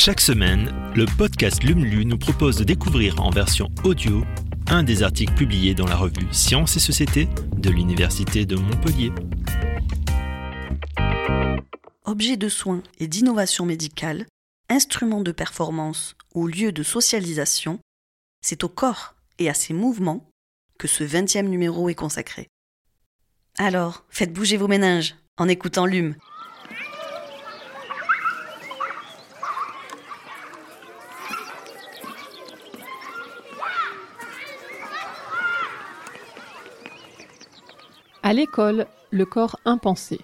Chaque semaine, le podcast LUMLU nous propose de découvrir en version audio un des articles publiés dans la revue Sciences et Société de l'Université de Montpellier. Objets de soins et d'innovation médicale, instruments de performance ou lieux de socialisation, c'est au corps et à ses mouvements que ce 20e numéro est consacré. Alors, faites bouger vos méninges en écoutant LUM. À l'école, le corps impensé.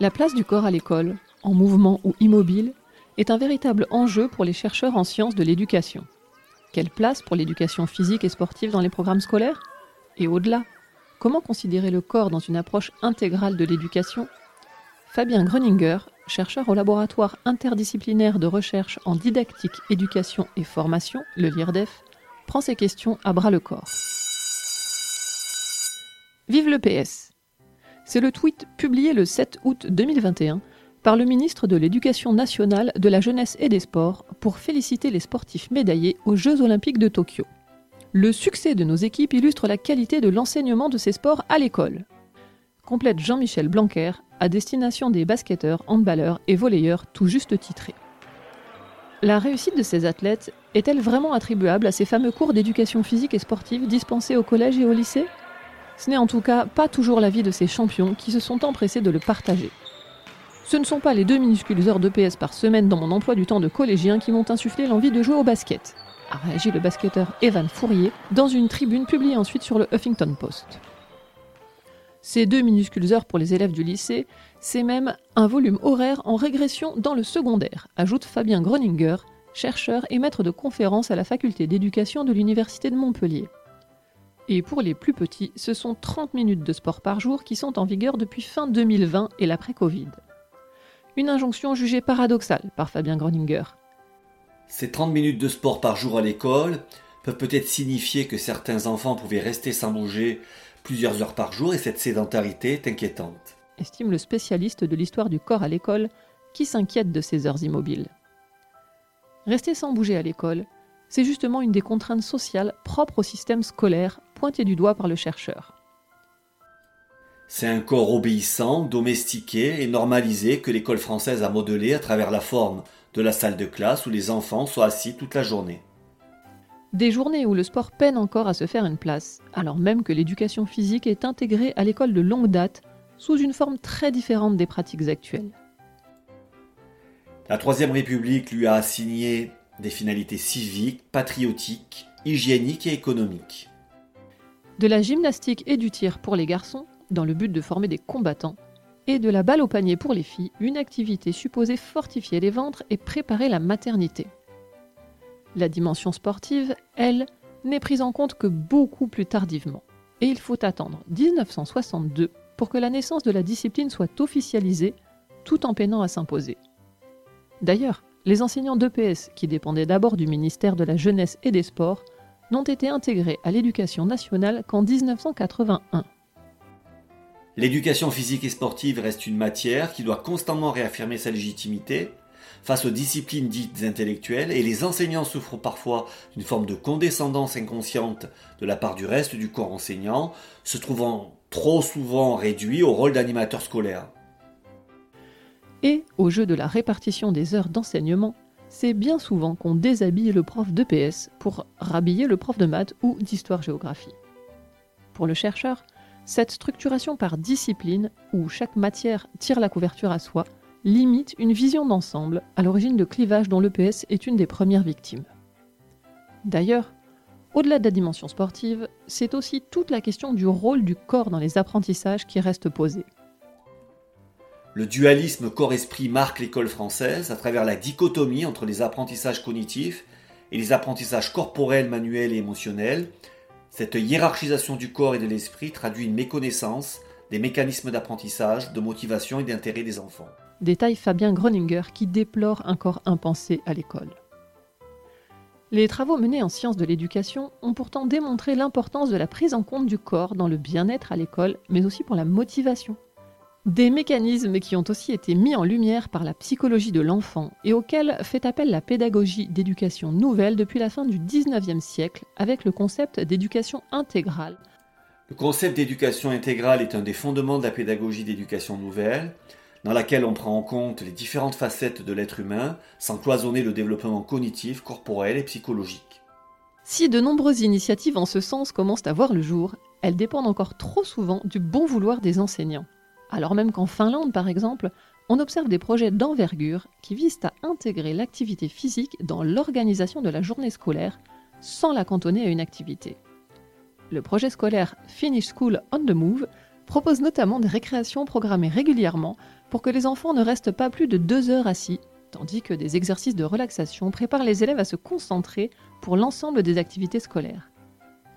La place du corps à l'école, en mouvement ou immobile, est un véritable enjeu pour les chercheurs en sciences de l'éducation. Quelle place pour l'éducation physique et sportive dans les programmes scolaires? Et au-delà, comment considérer le corps dans une approche intégrale de l'éducation? Fabien Gröninger, chercheur au laboratoire interdisciplinaire de recherche en didactique, éducation et formation, le LIRDEF, prend ces questions à bras le corps. Vive le PS C'est le tweet publié le 7 août 2021 par le ministre de l'Éducation nationale, de la jeunesse et des sports pour féliciter les sportifs médaillés aux Jeux olympiques de Tokyo. Le succès de nos équipes illustre la qualité de l'enseignement de ces sports à l'école. Complète Jean-Michel Blanquer à destination des basketteurs, handballeurs et volleyeurs tout juste titrés. La réussite de ces athlètes est-elle vraiment attribuable à ces fameux cours d'éducation physique et sportive dispensés au collège et au lycée? Ce n'est en tout cas pas toujours l'avis de ces champions qui se sont empressés de le partager. Ce ne sont pas les deux minuscules heures d'EPS par semaine dans mon emploi du temps de collégien qui m'ont insufflé l'envie de jouer au basket, a réagi le basketteur Evan Fourier dans une tribune publiée ensuite sur le Huffington Post. Ces deux minuscules heures pour les élèves du lycée, c'est même un volume horaire en régression dans le secondaire, ajoute Fabien Groninger, chercheur et maître de conférence à la faculté d'éducation de l'Université de Montpellier. Et pour les plus petits, ce sont 30 minutes de sport par jour qui sont en vigueur depuis fin 2020 et l'après-Covid. Une injonction jugée paradoxale par Fabien Groninger. Ces 30 minutes de sport par jour à l'école peuvent peut-être signifier que certains enfants pouvaient rester sans bouger plusieurs heures par jour et cette sédentarité est inquiétante. Estime le spécialiste de l'histoire du corps à l'école qui s'inquiète de ces heures immobiles. Rester sans bouger à l'école, c'est justement une des contraintes sociales propres au système scolaire, pointée du doigt par le chercheur. C'est un corps obéissant, domestiqué et normalisé que l'école française a modelé à travers la forme de la salle de classe où les enfants sont assis toute la journée. Des journées où le sport peine encore à se faire une place, alors même que l'éducation physique est intégrée à l'école de longue date sous une forme très différente des pratiques actuelles. La Troisième République lui a assigné des finalités civiques, patriotiques, hygiéniques et économiques. De la gymnastique et du tir pour les garçons, dans le but de former des combattants, et de la balle au panier pour les filles, une activité supposée fortifier les ventres et préparer la maternité. La dimension sportive, elle, n'est prise en compte que beaucoup plus tardivement. Et il faut attendre 1962 pour que la naissance de la discipline soit officialisée, tout en peinant à s'imposer. D'ailleurs, les enseignants d'EPS, qui dépendaient d'abord du ministère de la Jeunesse et des Sports, n'ont été intégrés à l'éducation nationale qu'en 1981. L'éducation physique et sportive reste une matière qui doit constamment réaffirmer sa légitimité face aux disciplines dites intellectuelles et les enseignants souffrent parfois d'une forme de condescendance inconsciente de la part du reste du corps enseignant, se trouvant trop souvent réduits au rôle d'animateur scolaire. Et au jeu de la répartition des heures d'enseignement, c'est bien souvent qu'on déshabille le prof d'EPS pour rhabiller le prof de maths ou d'histoire-géographie. Pour le chercheur, cette structuration par discipline, où chaque matière tire la couverture à soi, limite une vision d'ensemble à l'origine de clivage dont l'EPS est une des premières victimes. D'ailleurs, au-delà de la dimension sportive, c'est aussi toute la question du rôle du corps dans les apprentissages qui reste posée. Le dualisme corps-esprit marque l'école française à travers la dichotomie entre les apprentissages cognitifs et les apprentissages corporels, manuels et émotionnels. Cette hiérarchisation du corps et de l'esprit traduit une méconnaissance des mécanismes d'apprentissage, de motivation et d'intérêt des enfants. Détaille Fabien Groninger qui déplore un corps impensé à l'école. Les travaux menés en sciences de l'éducation ont pourtant démontré l'importance de la prise en compte du corps dans le bien-être à l'école, mais aussi pour la motivation Des mécanismes qui ont aussi été mis en lumière par la psychologie de l'enfant et auxquels fait appel la pédagogie d'éducation nouvelle depuis la fin du 19e siècle avec le concept d'éducation intégrale. Le concept d'éducation intégrale est un des fondements de la pédagogie d'éducation nouvelle, dans laquelle on prend en compte les différentes facettes de l'être humain sans cloisonner le développement cognitif, corporel et psychologique. Si de nombreuses initiatives en ce sens commencent à voir le jour, elles dépendent encore trop souvent du bon vouloir des enseignants alors même qu'en Finlande, par exemple, on observe des projets d'envergure qui visent à intégrer l'activité physique dans l'organisation de la journée scolaire sans la cantonner à une activité. Le projet scolaire Finish School on the Move propose notamment des récréations programmées régulièrement pour que les enfants ne restent pas plus de deux heures assis, tandis que des exercices de relaxation préparent les élèves à se concentrer pour l'ensemble des activités scolaires.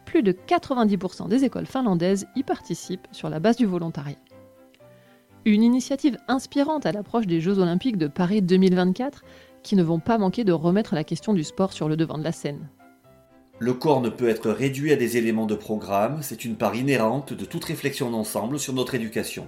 Plus de 90% des écoles finlandaises y participent sur la base du volontariat. Une initiative inspirante à l'approche des Jeux olympiques de Paris 2024 qui ne vont pas manquer de remettre la question du sport sur le devant de la scène. Le corps ne peut être réduit à des éléments de programme, c'est une part inhérente de toute réflexion d'ensemble sur notre éducation.